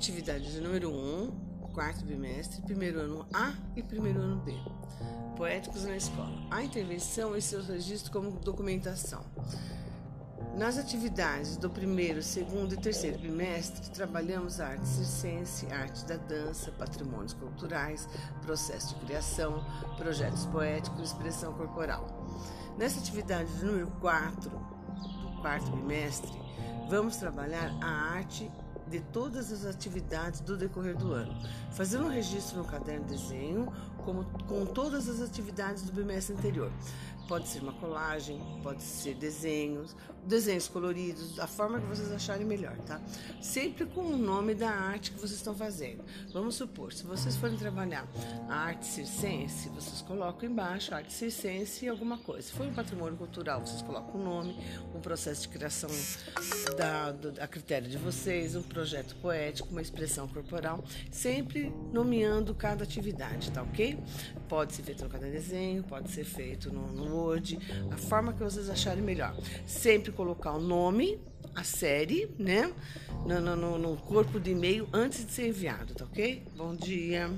Atividade de número 1, quarto bimestre, primeiro ano A e primeiro ano B. Poéticos na escola. A intervenção e seus registros como documentação. Nas atividades do primeiro, segundo e terceiro bimestre, trabalhamos a arte circense, arte da dança, patrimônios culturais, processo de criação, projetos poéticos e expressão corporal. Nessa atividade de número 4, do quarto bimestre, vamos trabalhar a arte de todas as atividades do decorrer do ano, fazendo um registro no caderno de desenho, como com todas as atividades do bimestre anterior. Pode ser uma colagem, pode ser desenhos, desenhos coloridos, da forma que vocês acharem melhor, tá? Sempre com o nome da arte que vocês estão fazendo. Vamos supor, se vocês forem trabalhar a arte circense, vocês colocam embaixo arte circense e alguma coisa. Se for um patrimônio cultural, vocês colocam o nome, um processo de criação da, do, a critério de vocês, um projeto poético, uma expressão corporal, sempre nomeando cada atividade, tá ok? Pode ser feito no cada desenho, pode ser feito no, no Word, a forma que vocês acharem melhor. Sempre colocar o nome, a série, né? No, no, no corpo do e-mail antes de ser enviado, tá ok? Bom dia.